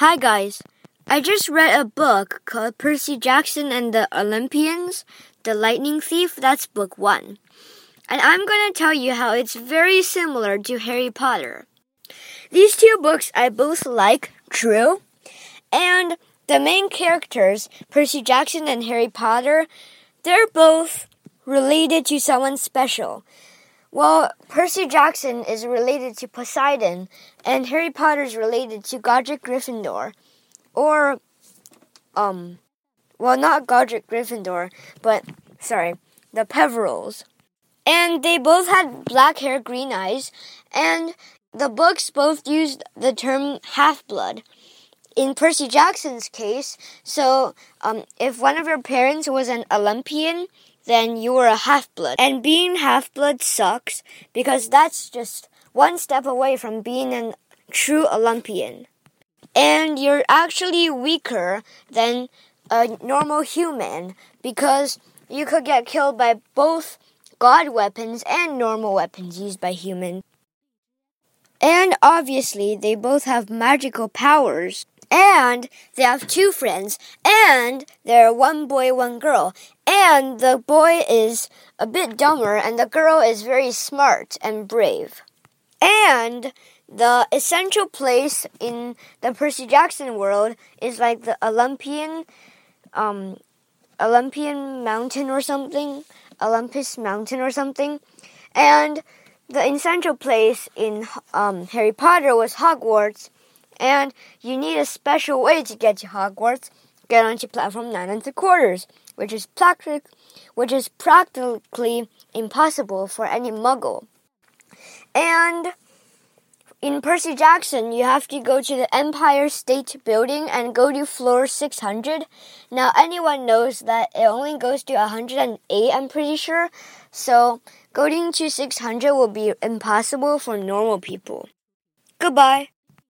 Hi, guys. I just read a book called Percy Jackson and the Olympians, The Lightning Thief. That's book one. And I'm going to tell you how it's very similar to Harry Potter. These two books I both like, true. And the main characters, Percy Jackson and Harry Potter, they're both related to someone special. Well, Percy Jackson is related to Poseidon, and Harry Potter is related to Godric Gryffindor. Or, um, well, not Godric Gryffindor, but, sorry, the Peverells. And they both had black hair, green eyes, and the books both used the term half blood. In Percy Jackson's case, so um, if one of your parents was an Olympian, then you were a half blood. And being half blood sucks because that's just one step away from being a true Olympian. And you're actually weaker than a normal human because you could get killed by both god weapons and normal weapons used by humans. And obviously, they both have magical powers and they have two friends, and they're one boy, one girl. And the boy is a bit dumber, and the girl is very smart and brave. And the essential place in the Percy Jackson world is like the Olympian, um, Olympian mountain or something, Olympus mountain or something. And the essential place in um, Harry Potter was Hogwarts and you need a special way to get to Hogwarts. Get onto platform nine and three quarters, which is practic- which is practically impossible for any Muggle. And in Percy Jackson, you have to go to the Empire State Building and go to floor 600. Now, anyone knows that it only goes to 108, I'm pretty sure. So, going to 600 will be impossible for normal people. Goodbye.